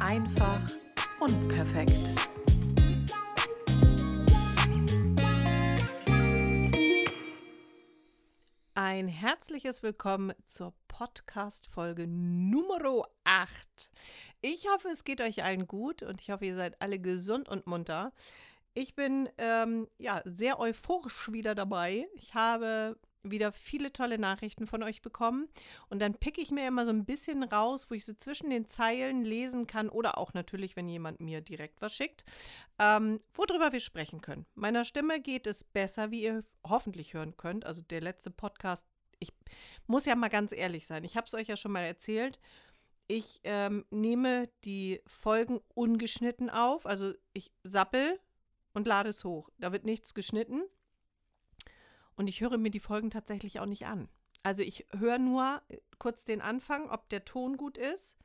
Einfach unperfekt. Ein herzliches Willkommen zur Podcast-Folge Nummer 8. Ich hoffe, es geht euch allen gut und ich hoffe, ihr seid alle gesund und munter. Ich bin ähm, ja sehr euphorisch wieder dabei. Ich habe wieder viele tolle Nachrichten von euch bekommen. Und dann picke ich mir immer so ein bisschen raus, wo ich so zwischen den Zeilen lesen kann oder auch natürlich, wenn jemand mir direkt was schickt, ähm, worüber wir sprechen können. Meiner Stimme geht es besser, wie ihr hoffentlich hören könnt. Also der letzte Podcast, ich muss ja mal ganz ehrlich sein, ich habe es euch ja schon mal erzählt. Ich ähm, nehme die Folgen ungeschnitten auf. Also ich sappel und lade es hoch. Da wird nichts geschnitten. Und ich höre mir die Folgen tatsächlich auch nicht an. Also ich höre nur äh, kurz den Anfang, ob der Ton gut ist.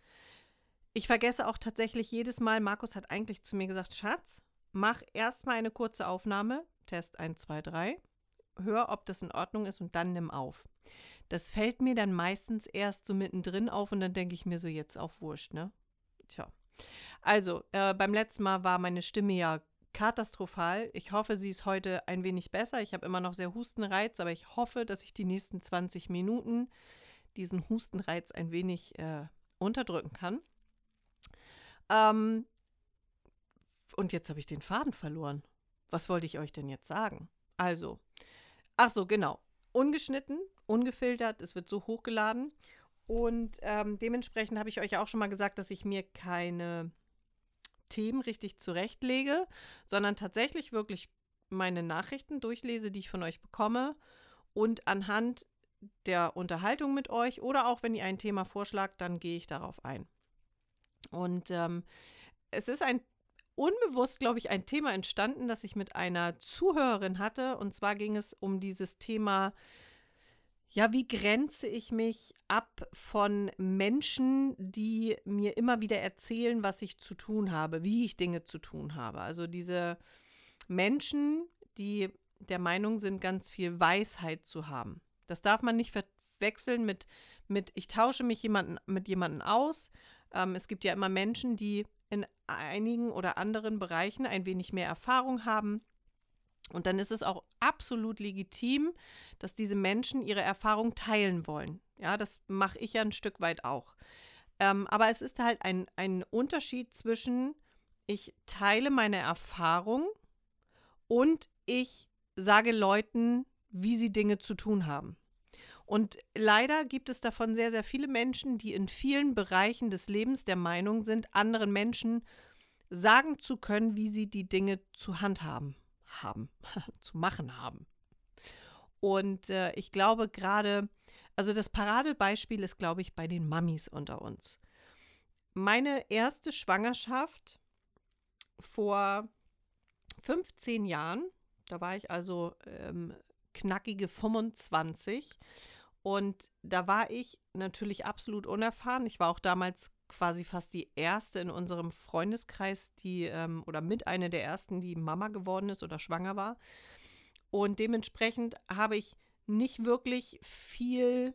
Ich vergesse auch tatsächlich jedes Mal, Markus hat eigentlich zu mir gesagt, Schatz, mach erstmal eine kurze Aufnahme, Test 1, 2, 3, hör, ob das in Ordnung ist und dann nimm auf. Das fällt mir dann meistens erst so mittendrin auf und dann denke ich mir so, jetzt auch wurscht, ne? Tja. Also, äh, beim letzten Mal war meine Stimme ja katastrophal. Ich hoffe, sie ist heute ein wenig besser. Ich habe immer noch sehr Hustenreiz, aber ich hoffe, dass ich die nächsten 20 Minuten diesen Hustenreiz ein wenig äh, unterdrücken kann. Ähm, und jetzt habe ich den Faden verloren. Was wollte ich euch denn jetzt sagen? Also, ach so, genau. Ungeschnitten, ungefiltert, es wird so hochgeladen. Und ähm, dementsprechend habe ich euch auch schon mal gesagt, dass ich mir keine Themen richtig zurechtlege, sondern tatsächlich wirklich meine Nachrichten durchlese, die ich von euch bekomme und anhand der Unterhaltung mit euch oder auch wenn ihr ein Thema vorschlagt, dann gehe ich darauf ein. Und ähm, es ist ein unbewusst, glaube ich, ein Thema entstanden, das ich mit einer Zuhörerin hatte. Und zwar ging es um dieses Thema ja, wie grenze ich mich ab von Menschen, die mir immer wieder erzählen, was ich zu tun habe, wie ich Dinge zu tun habe? Also diese Menschen, die der Meinung sind, ganz viel Weisheit zu haben. Das darf man nicht verwechseln mit, mit ich tausche mich jemanden, mit jemandem aus. Ähm, es gibt ja immer Menschen, die in einigen oder anderen Bereichen ein wenig mehr Erfahrung haben und dann ist es auch absolut legitim, dass diese Menschen ihre Erfahrung teilen wollen. Ja, das mache ich ja ein Stück weit auch. Ähm, aber es ist halt ein, ein Unterschied zwischen, ich teile meine Erfahrung und ich sage Leuten, wie sie Dinge zu tun haben. Und leider gibt es davon sehr, sehr viele Menschen, die in vielen Bereichen des Lebens der Meinung sind, anderen Menschen sagen zu können, wie sie die Dinge zu handhaben haben, zu machen haben. Und äh, ich glaube gerade, also das Paradebeispiel ist, glaube ich, bei den Mammis unter uns. Meine erste Schwangerschaft vor 15 Jahren, da war ich also ähm, knackige 25 und da war ich natürlich absolut unerfahren. Ich war auch damals quasi fast die erste in unserem Freundeskreis, die ähm, oder mit einer der ersten, die Mama geworden ist oder schwanger war. Und dementsprechend habe ich nicht wirklich viel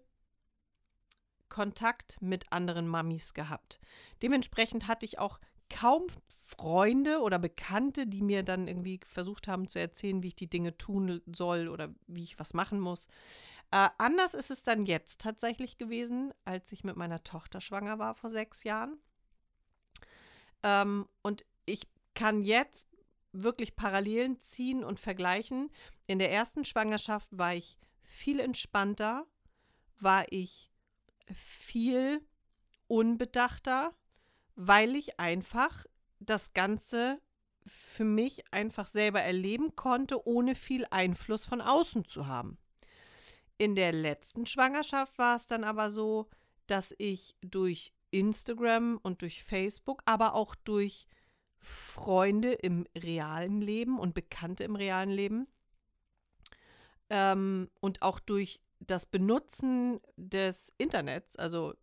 Kontakt mit anderen Mamis gehabt. Dementsprechend hatte ich auch kaum Freunde oder Bekannte, die mir dann irgendwie versucht haben zu erzählen, wie ich die Dinge tun soll oder wie ich was machen muss. Äh, anders ist es dann jetzt tatsächlich gewesen, als ich mit meiner Tochter schwanger war vor sechs Jahren. Ähm, und ich kann jetzt wirklich Parallelen ziehen und vergleichen. In der ersten Schwangerschaft war ich viel entspannter, war ich viel unbedachter, weil ich einfach das Ganze für mich einfach selber erleben konnte, ohne viel Einfluss von außen zu haben. In der letzten Schwangerschaft war es dann aber so, dass ich durch Instagram und durch Facebook, aber auch durch Freunde im realen Leben und Bekannte im realen Leben ähm, und auch durch das Benutzen des Internets, also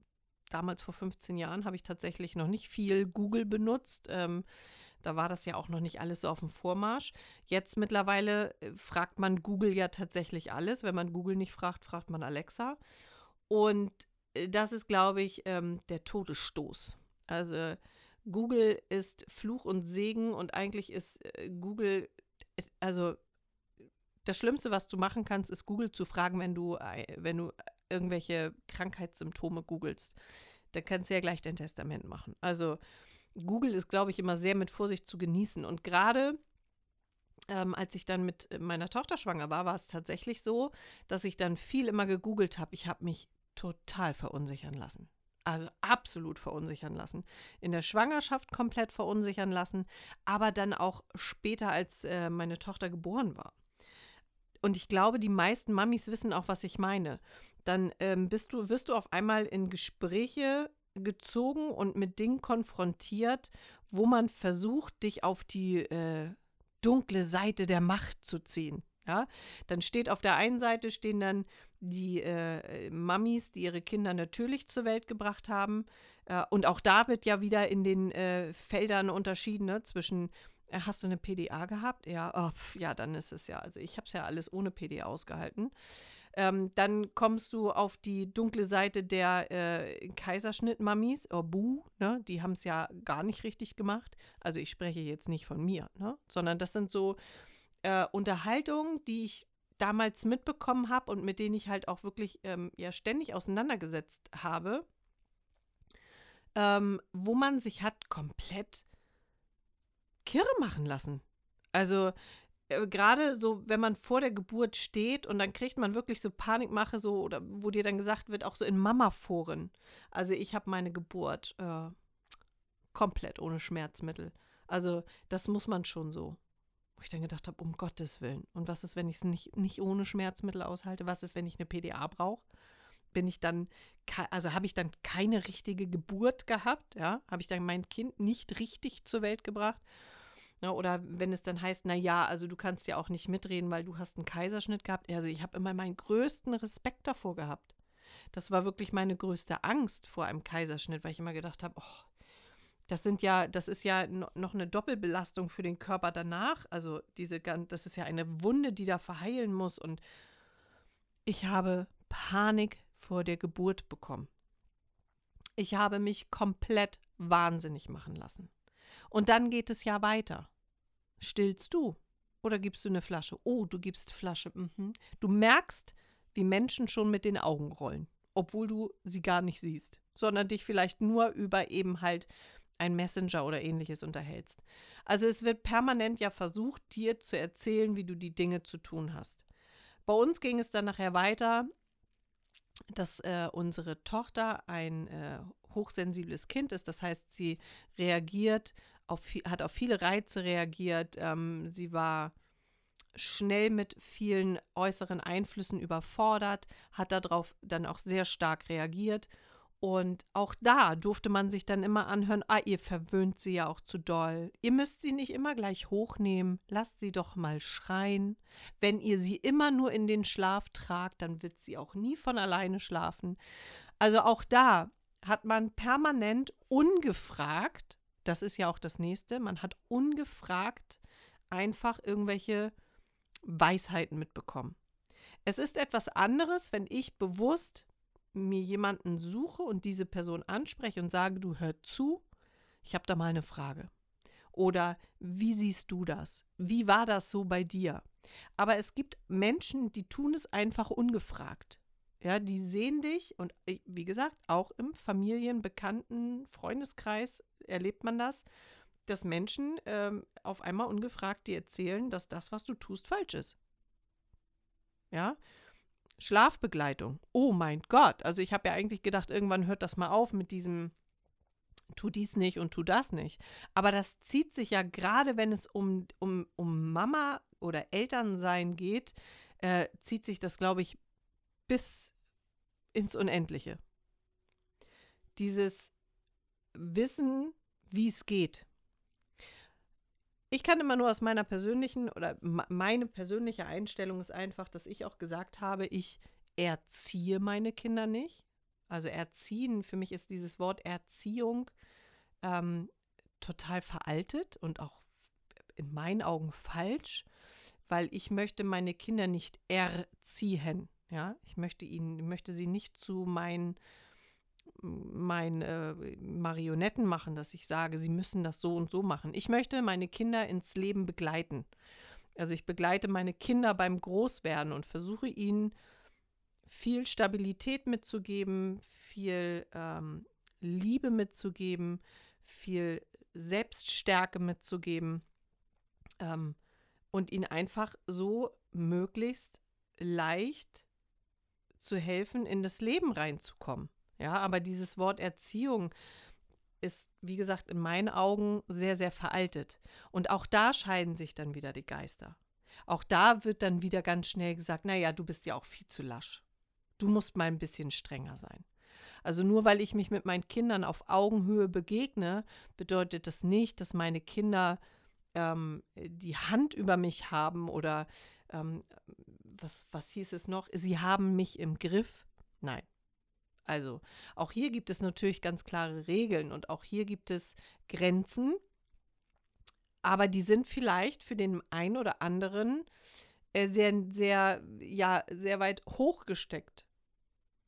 damals vor 15 Jahren habe ich tatsächlich noch nicht viel Google benutzt. Ähm, da war das ja auch noch nicht alles so auf dem Vormarsch. Jetzt mittlerweile äh, fragt man Google ja tatsächlich alles. Wenn man Google nicht fragt, fragt man Alexa. Und äh, das ist, glaube ich, ähm, der Todesstoß. Also Google ist Fluch und Segen und eigentlich ist äh, Google, also das Schlimmste, was du machen kannst, ist Google zu fragen, wenn du, wenn du irgendwelche Krankheitssymptome googelst. Da kannst du ja gleich dein Testament machen. Also Google ist, glaube ich, immer sehr mit Vorsicht zu genießen. Und gerade ähm, als ich dann mit meiner Tochter schwanger war, war es tatsächlich so, dass ich dann viel immer gegoogelt habe. Ich habe mich total verunsichern lassen. Also absolut verunsichern lassen. In der Schwangerschaft komplett verunsichern lassen, aber dann auch später, als äh, meine Tochter geboren war. Und ich glaube, die meisten Mamis wissen auch, was ich meine. Dann ähm, bist du, wirst du auf einmal in Gespräche gezogen und mit Dingen konfrontiert, wo man versucht, dich auf die äh, dunkle Seite der Macht zu ziehen. Ja, dann steht auf der einen Seite stehen dann die äh, Mamis, die ihre Kinder natürlich zur Welt gebracht haben. Äh, und auch da wird ja wieder in den äh, Feldern unterschieden ne, zwischen, äh, hast du eine PDA gehabt? Ja, oh, pf, ja, dann ist es ja. Also ich habe es ja alles ohne PDA ausgehalten. Ähm, dann kommst du auf die dunkle Seite der äh, Kaiserschnitt-Mamis, oh, buh, ne? die haben es ja gar nicht richtig gemacht. Also ich spreche jetzt nicht von mir, ne? sondern das sind so äh, Unterhaltungen, die ich damals mitbekommen habe und mit denen ich halt auch wirklich ähm, ja ständig auseinandergesetzt habe, ähm, wo man sich hat komplett kirre machen lassen. Also gerade so, wenn man vor der Geburt steht und dann kriegt man wirklich so Panikmache, so, oder wo dir dann gesagt wird, auch so in Mama-Foren. Also ich habe meine Geburt äh, komplett ohne Schmerzmittel. Also das muss man schon so. Wo ich dann gedacht habe, um Gottes Willen. Und was ist, wenn ich es nicht, nicht ohne Schmerzmittel aushalte? Was ist, wenn ich eine PDA brauche? Bin ich dann, also habe ich dann keine richtige Geburt gehabt? Ja, habe ich dann mein Kind nicht richtig zur Welt gebracht? Ja, ne, oder wenn es dann heißt, na ja, also du kannst ja auch nicht mitreden, weil du hast einen Kaiserschnitt gehabt. Also ich habe immer meinen größten Respekt davor gehabt. Das war wirklich meine größte Angst vor einem Kaiserschnitt, weil ich immer gedacht habe, oh, das sind ja, das ist ja noch eine Doppelbelastung für den Körper danach. Also diese, das ist ja eine Wunde, die da verheilen muss. Und ich habe Panik vor der Geburt bekommen. Ich habe mich komplett wahnsinnig machen lassen. Und dann geht es ja weiter. Stillst du oder gibst du eine Flasche? Oh, du gibst Flasche. Mhm. Du merkst, wie Menschen schon mit den Augen rollen, obwohl du sie gar nicht siehst, sondern dich vielleicht nur über eben halt ein Messenger oder ähnliches unterhältst. Also es wird permanent ja versucht, dir zu erzählen, wie du die Dinge zu tun hast. Bei uns ging es dann nachher weiter, dass äh, unsere Tochter ein äh, hochsensibles Kind ist. Das heißt, sie reagiert auf, hat auf viele Reize reagiert. Ähm, sie war schnell mit vielen äußeren Einflüssen überfordert, hat darauf dann auch sehr stark reagiert. Und auch da durfte man sich dann immer anhören, ah, ihr verwöhnt sie ja auch zu doll. Ihr müsst sie nicht immer gleich hochnehmen, lasst sie doch mal schreien. Wenn ihr sie immer nur in den Schlaf tragt, dann wird sie auch nie von alleine schlafen. Also auch da hat man permanent ungefragt das ist ja auch das nächste. Man hat ungefragt einfach irgendwelche Weisheiten mitbekommen. Es ist etwas anderes, wenn ich bewusst mir jemanden suche und diese Person anspreche und sage, du hör zu, ich habe da mal eine Frage. Oder wie siehst du das? Wie war das so bei dir? Aber es gibt Menschen, die tun es einfach ungefragt. Ja, die sehen dich und wie gesagt, auch im Familien-, Bekannten-, Freundeskreis erlebt man das, dass Menschen ähm, auf einmal ungefragt dir erzählen, dass das, was du tust, falsch ist. Ja, Schlafbegleitung. Oh mein Gott. Also ich habe ja eigentlich gedacht, irgendwann hört das mal auf mit diesem tu dies nicht und tu das nicht. Aber das zieht sich ja gerade, wenn es um, um, um Mama oder Elternsein geht, äh, zieht sich das, glaube ich, bis ins Unendliche. Dieses Wissen, wie es geht. Ich kann immer nur aus meiner persönlichen oder meine persönliche Einstellung ist einfach, dass ich auch gesagt habe, ich erziehe meine Kinder nicht. Also erziehen, für mich ist dieses Wort Erziehung ähm, total veraltet und auch in meinen Augen falsch, weil ich möchte meine Kinder nicht erziehen. Ja, ich möchte ihnen, möchte sie nicht zu meinen meinen äh, Marionetten machen, dass ich sage, sie müssen das so und so machen. Ich möchte meine Kinder ins Leben begleiten. Also ich begleite meine Kinder beim Großwerden und versuche ihnen viel Stabilität mitzugeben, viel ähm, Liebe mitzugeben, viel Selbststärke mitzugeben ähm, und ihnen einfach so möglichst leicht zu helfen, in das Leben reinzukommen. Ja, aber dieses Wort Erziehung ist, wie gesagt, in meinen Augen sehr, sehr veraltet. Und auch da scheiden sich dann wieder die Geister. Auch da wird dann wieder ganz schnell gesagt, naja, du bist ja auch viel zu lasch. Du musst mal ein bisschen strenger sein. Also nur weil ich mich mit meinen Kindern auf Augenhöhe begegne, bedeutet das nicht, dass meine Kinder ähm, die Hand über mich haben oder ähm, was, was hieß es noch? Sie haben mich im Griff. Nein. Also auch hier gibt es natürlich ganz klare Regeln und auch hier gibt es Grenzen, aber die sind vielleicht für den einen oder anderen äh, sehr, sehr, ja, sehr weit hochgesteckt.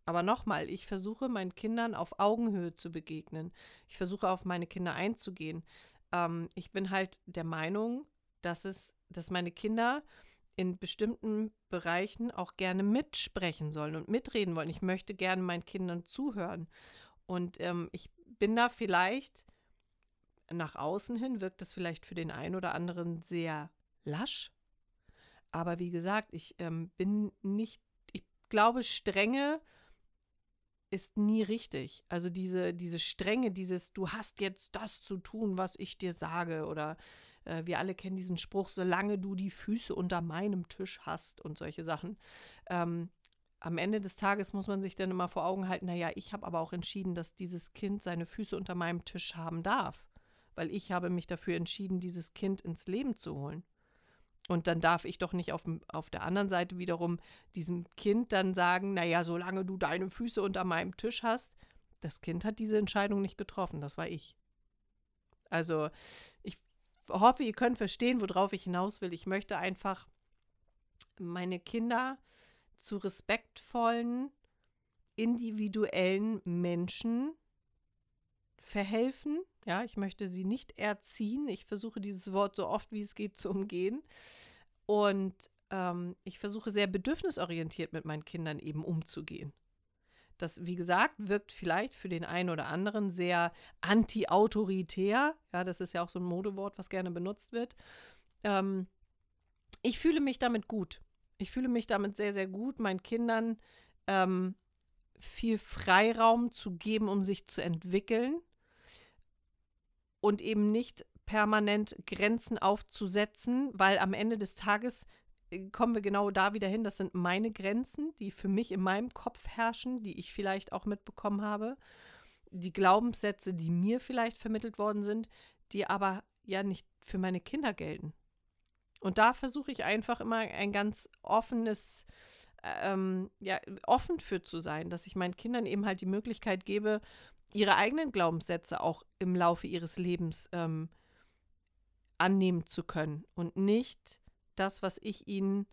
Aber nochmal, ich versuche meinen Kindern auf Augenhöhe zu begegnen. Ich versuche auf meine Kinder einzugehen. Ähm, ich bin halt der Meinung, dass es, dass meine Kinder in bestimmten Bereichen auch gerne mitsprechen sollen und mitreden wollen. Ich möchte gerne meinen Kindern zuhören. Und ähm, ich bin da vielleicht nach außen hin, wirkt das vielleicht für den einen oder anderen sehr lasch. Aber wie gesagt, ich ähm, bin nicht, ich glaube, Strenge ist nie richtig. Also diese, diese Strenge, dieses, du hast jetzt das zu tun, was ich dir sage oder äh, wir alle kennen diesen Spruch, solange du die Füße unter meinem Tisch hast und solche Sachen. Ähm, am Ende des Tages muss man sich dann immer vor Augen halten, naja, ich habe aber auch entschieden, dass dieses Kind seine Füße unter meinem Tisch haben darf, weil ich habe mich dafür entschieden, dieses Kind ins Leben zu holen. Und dann darf ich doch nicht auf, auf der anderen Seite wiederum diesem Kind dann sagen, naja, solange du deine Füße unter meinem Tisch hast, das Kind hat diese Entscheidung nicht getroffen, das war ich. Also ich hoffe, ihr könnt verstehen, worauf ich hinaus will. Ich möchte einfach meine Kinder zu respektvollen, individuellen Menschen verhelfen. Ja, ich möchte sie nicht erziehen. Ich versuche dieses Wort so oft wie es geht zu umgehen. Und ähm, ich versuche sehr bedürfnisorientiert mit meinen Kindern eben umzugehen. Das, wie gesagt, wirkt vielleicht für den einen oder anderen sehr anti-autoritär. Ja, das ist ja auch so ein Modewort, was gerne benutzt wird. Ähm, ich fühle mich damit gut. Ich fühle mich damit sehr, sehr gut, meinen Kindern ähm, viel Freiraum zu geben, um sich zu entwickeln und eben nicht permanent Grenzen aufzusetzen, weil am Ende des Tages kommen wir genau da wieder hin. Das sind meine Grenzen, die für mich in meinem Kopf herrschen, die ich vielleicht auch mitbekommen habe. Die Glaubenssätze, die mir vielleicht vermittelt worden sind, die aber ja nicht für meine Kinder gelten. Und da versuche ich einfach immer ein ganz offenes, ähm, ja, offen für zu sein, dass ich meinen Kindern eben halt die Möglichkeit gebe, ihre eigenen Glaubenssätze auch im Laufe ihres Lebens ähm, annehmen zu können und nicht das, was ich ihnen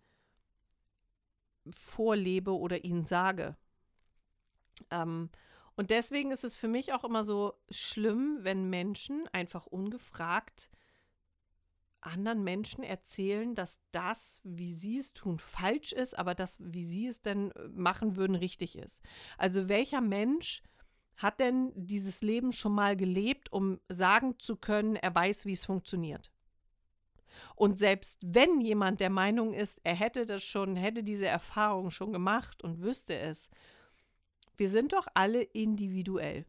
vorlebe oder ihnen sage. Ähm, und deswegen ist es für mich auch immer so schlimm, wenn Menschen einfach ungefragt anderen Menschen erzählen, dass das, wie sie es tun, falsch ist, aber das, wie sie es denn äh, machen würden, richtig ist. Also welcher Mensch hat denn dieses Leben schon mal gelebt, um sagen zu können, er weiß, wie es funktioniert? Und selbst wenn jemand der Meinung ist, er hätte das schon, hätte diese Erfahrung schon gemacht und wüsste es, wir sind doch alle individuell.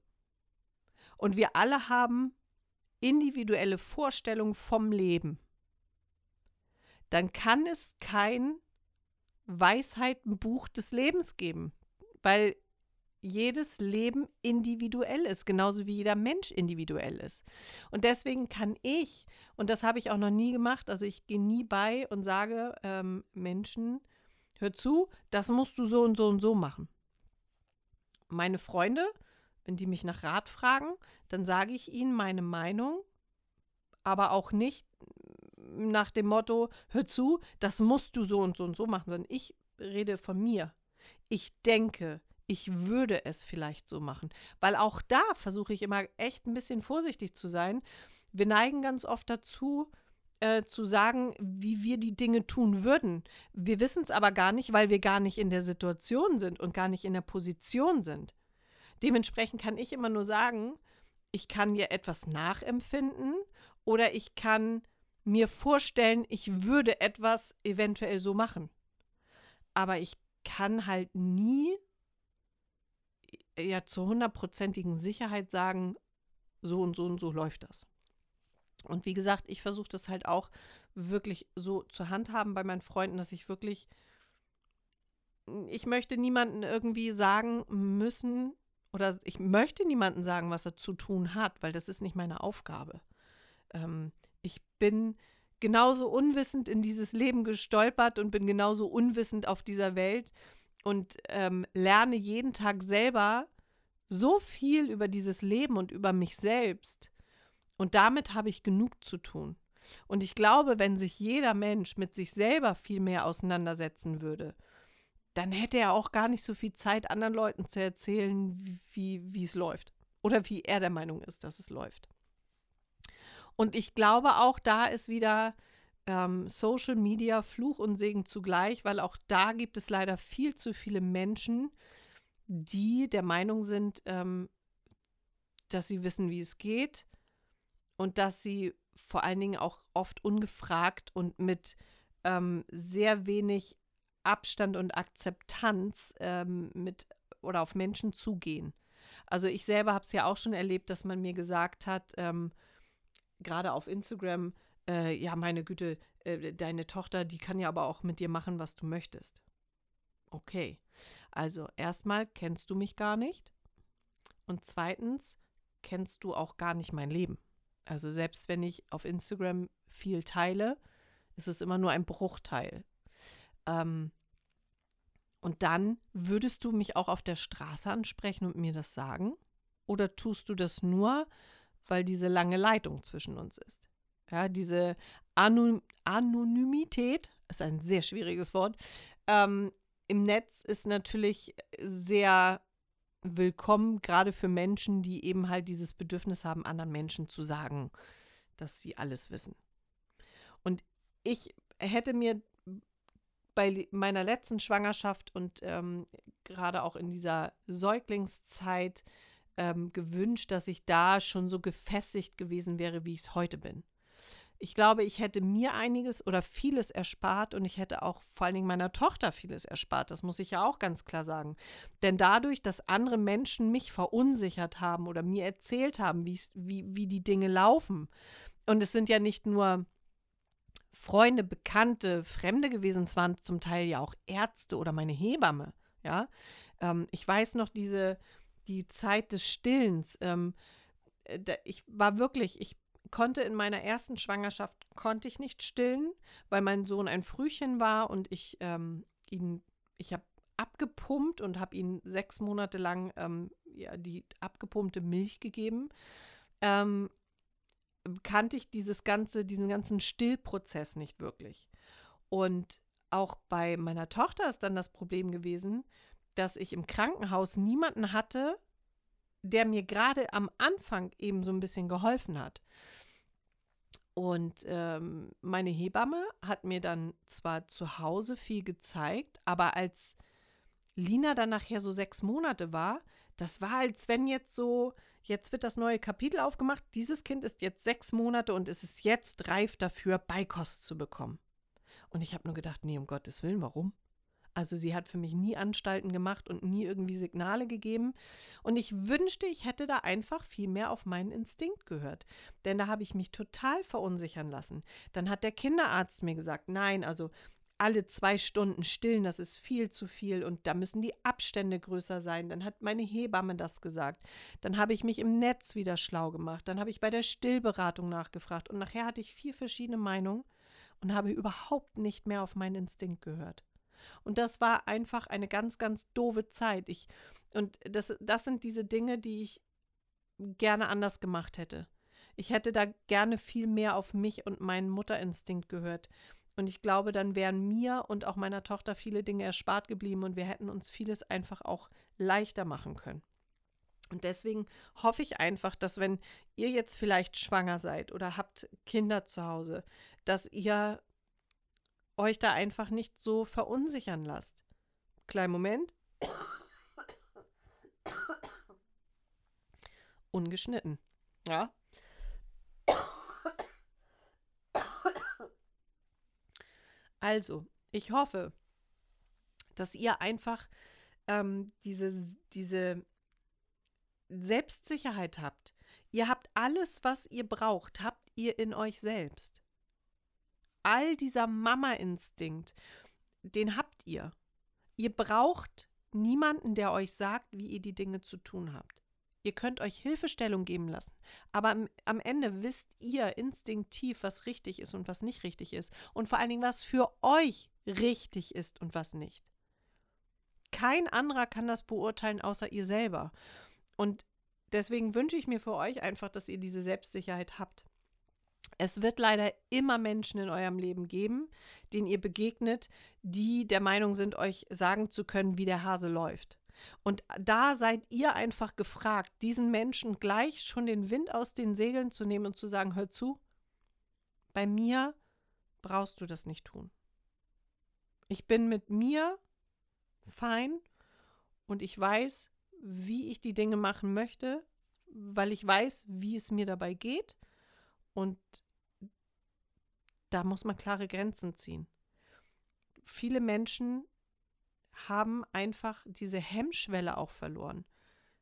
Und wir alle haben individuelle Vorstellungen vom Leben. Dann kann es kein Weisheitenbuch des Lebens geben, weil jedes Leben individuell ist, genauso wie jeder Mensch individuell ist. Und deswegen kann ich, und das habe ich auch noch nie gemacht, also ich gehe nie bei und sage ähm, Menschen, hör zu, das musst du so und so und so machen. Meine Freunde, wenn die mich nach Rat fragen, dann sage ich ihnen meine Meinung, aber auch nicht nach dem Motto, hör zu, das musst du so und so und so machen, sondern ich rede von mir. Ich denke, ich würde es vielleicht so machen. Weil auch da versuche ich immer echt ein bisschen vorsichtig zu sein. Wir neigen ganz oft dazu, äh, zu sagen, wie wir die Dinge tun würden. Wir wissen es aber gar nicht, weil wir gar nicht in der Situation sind und gar nicht in der Position sind. Dementsprechend kann ich immer nur sagen, ich kann dir etwas nachempfinden oder ich kann mir vorstellen, ich würde etwas eventuell so machen. Aber ich kann halt nie ja zur hundertprozentigen Sicherheit sagen, so und so und so läuft das. Und wie gesagt, ich versuche das halt auch wirklich so zu handhaben bei meinen Freunden, dass ich wirklich, ich möchte niemanden irgendwie sagen müssen oder ich möchte niemanden sagen, was er zu tun hat, weil das ist nicht meine Aufgabe. Ähm, ich bin genauso unwissend in dieses Leben gestolpert und bin genauso unwissend auf dieser Welt und ähm, lerne jeden Tag selber so viel über dieses Leben und über mich selbst. Und damit habe ich genug zu tun. Und ich glaube, wenn sich jeder Mensch mit sich selber viel mehr auseinandersetzen würde, dann hätte er auch gar nicht so viel Zeit, anderen Leuten zu erzählen, wie, wie es läuft. Oder wie er der Meinung ist, dass es läuft. Und ich glaube auch, da ist wieder ähm, Social Media Fluch und Segen zugleich, weil auch da gibt es leider viel zu viele Menschen, die der Meinung sind, ähm, dass sie wissen, wie es geht und dass sie vor allen Dingen auch oft ungefragt und mit ähm, sehr wenig Abstand und Akzeptanz ähm, mit oder auf Menschen zugehen. Also ich selber habe es ja auch schon erlebt, dass man mir gesagt hat, ähm, gerade auf Instagram, äh, ja, meine Güte, äh, deine Tochter, die kann ja aber auch mit dir machen, was du möchtest. Okay. Also erstmal kennst du mich gar nicht. Und zweitens kennst du auch gar nicht mein Leben. Also selbst wenn ich auf Instagram viel teile, ist es immer nur ein Bruchteil. Ähm, und dann würdest du mich auch auf der Straße ansprechen und mir das sagen? Oder tust du das nur, weil diese lange Leitung zwischen uns ist? Ja, diese Anon Anonymität ist ein sehr schwieriges Wort. Ähm, Im Netz ist natürlich sehr willkommen, gerade für Menschen, die eben halt dieses Bedürfnis haben, anderen Menschen zu sagen, dass sie alles wissen. Und ich hätte mir bei meiner letzten Schwangerschaft und ähm, gerade auch in dieser Säuglingszeit ähm, gewünscht, dass ich da schon so gefestigt gewesen wäre, wie ich es heute bin. Ich glaube, ich hätte mir einiges oder vieles erspart und ich hätte auch vor allen Dingen meiner Tochter vieles erspart. Das muss ich ja auch ganz klar sagen. Denn dadurch, dass andere Menschen mich verunsichert haben oder mir erzählt haben, wie, wie die Dinge laufen, und es sind ja nicht nur Freunde, Bekannte, Fremde gewesen, es waren zum Teil ja auch Ärzte oder meine Hebamme, ja. Ähm, ich weiß noch diese, die Zeit des Stillens. Ähm, äh, ich war wirklich, ich konnte in meiner ersten Schwangerschaft, konnte ich nicht stillen, weil mein Sohn ein Frühchen war und ich ähm, ihn, ich habe abgepumpt und habe ihn sechs Monate lang ähm, ja, die abgepumpte Milch gegeben. Ähm, kannte ich dieses ganze, diesen ganzen Stillprozess nicht wirklich. Und auch bei meiner Tochter ist dann das Problem gewesen, dass ich im Krankenhaus niemanden hatte, der mir gerade am Anfang eben so ein bisschen geholfen hat. Und ähm, meine Hebamme hat mir dann zwar zu Hause viel gezeigt, aber als Lina dann nachher so sechs Monate war, das war, als wenn jetzt so, jetzt wird das neue Kapitel aufgemacht, dieses Kind ist jetzt sechs Monate und es ist jetzt reif dafür, Beikost zu bekommen. Und ich habe nur gedacht, nee, um Gottes Willen, warum? Also sie hat für mich nie Anstalten gemacht und nie irgendwie Signale gegeben. Und ich wünschte, ich hätte da einfach viel mehr auf meinen Instinkt gehört. Denn da habe ich mich total verunsichern lassen. Dann hat der Kinderarzt mir gesagt, nein, also alle zwei Stunden stillen, das ist viel zu viel und da müssen die Abstände größer sein. Dann hat meine Hebamme das gesagt. Dann habe ich mich im Netz wieder schlau gemacht. Dann habe ich bei der Stillberatung nachgefragt und nachher hatte ich vier verschiedene Meinungen und habe überhaupt nicht mehr auf meinen Instinkt gehört. Und das war einfach eine ganz, ganz doofe Zeit. Ich, und das, das sind diese Dinge, die ich gerne anders gemacht hätte. Ich hätte da gerne viel mehr auf mich und meinen Mutterinstinkt gehört. Und ich glaube, dann wären mir und auch meiner Tochter viele Dinge erspart geblieben und wir hätten uns vieles einfach auch leichter machen können. Und deswegen hoffe ich einfach, dass wenn ihr jetzt vielleicht schwanger seid oder habt Kinder zu Hause, dass ihr euch da einfach nicht so verunsichern lasst. Kleinen Moment. Ungeschnitten. Ja. Also, ich hoffe, dass ihr einfach ähm, diese, diese Selbstsicherheit habt. Ihr habt alles, was ihr braucht, habt ihr in euch selbst. All dieser Mama-Instinkt, den habt ihr. Ihr braucht niemanden, der euch sagt, wie ihr die Dinge zu tun habt. Ihr könnt euch Hilfestellung geben lassen, aber am, am, Ende wisst ihr instinktiv, was richtig ist und was nicht richtig ist und vor allen Dingen, was für euch richtig ist und was nicht. Kein anderer kann das beurteilen, außer ihr selber. Und deswegen wünsche ich mir für euch einfach, dass ihr diese Selbstsicherheit habt. Es wird leider immer Menschen in eurem Leben geben, denen ihr begegnet, die der Meinung sind, euch sagen zu können, wie der Hase läuft. Und da seid ihr einfach gefragt, diesen Menschen gleich schon den Wind aus den Segeln zu nehmen und zu sagen, hör zu, bei mir brauchst du das nicht tun. Ich bin mit mir fein und ich weiß, wie ich die Dinge machen möchte, weil ich weiß, wie es mir dabei geht. Und da muss man klare Grenzen ziehen. Viele Menschen haben einfach diese Hemmschwelle auch verloren.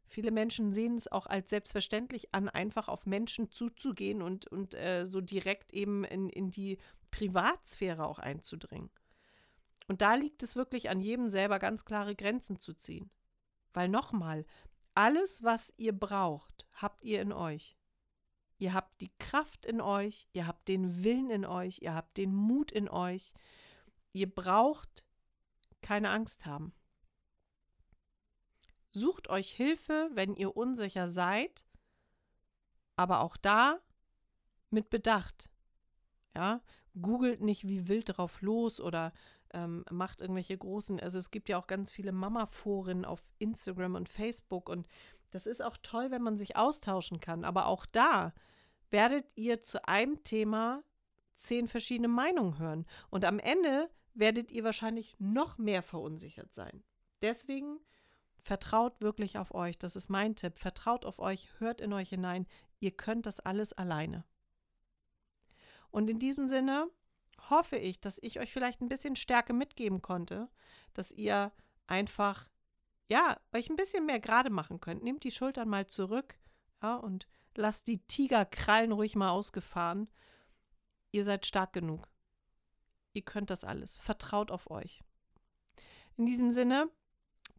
Viele Menschen sehen es auch als selbstverständlich an, einfach auf Menschen zuzugehen und, und äh, so direkt eben in, in die Privatsphäre auch einzudringen. Und da liegt es wirklich an jedem selber ganz klare Grenzen zu ziehen. Weil nochmal, alles, was ihr braucht, habt ihr in euch. Ihr habt die Kraft in euch, ihr habt den Willen in euch, ihr habt den Mut in euch. Ihr braucht keine Angst haben. Sucht euch Hilfe, wenn ihr unsicher seid, aber auch da mit Bedacht. Ja, googelt nicht wie wild drauf los oder ähm, macht irgendwelche großen, also es gibt ja auch ganz viele Mama-Foren auf Instagram und Facebook und das ist auch toll, wenn man sich austauschen kann, aber auch da werdet ihr zu einem Thema zehn verschiedene Meinungen hören und am Ende werdet ihr wahrscheinlich noch mehr verunsichert sein. Deswegen vertraut wirklich auf euch, das ist mein Tipp, vertraut auf euch, hört in euch hinein, ihr könnt das alles alleine. Und in diesem Sinne hoffe ich, dass ich euch vielleicht ein bisschen Stärke mitgeben konnte, dass ihr einfach, ja, euch ein bisschen mehr gerade machen könnt. Nehmt die Schultern mal zurück, ja, und lasst die Tigerkrallen ruhig mal ausgefahren. Ihr seid stark genug. Ihr könnt das alles. Vertraut auf euch. In diesem Sinne,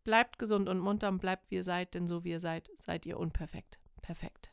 bleibt gesund und munter und bleibt wie ihr seid, denn so wie ihr seid, seid ihr unperfekt. Perfekt.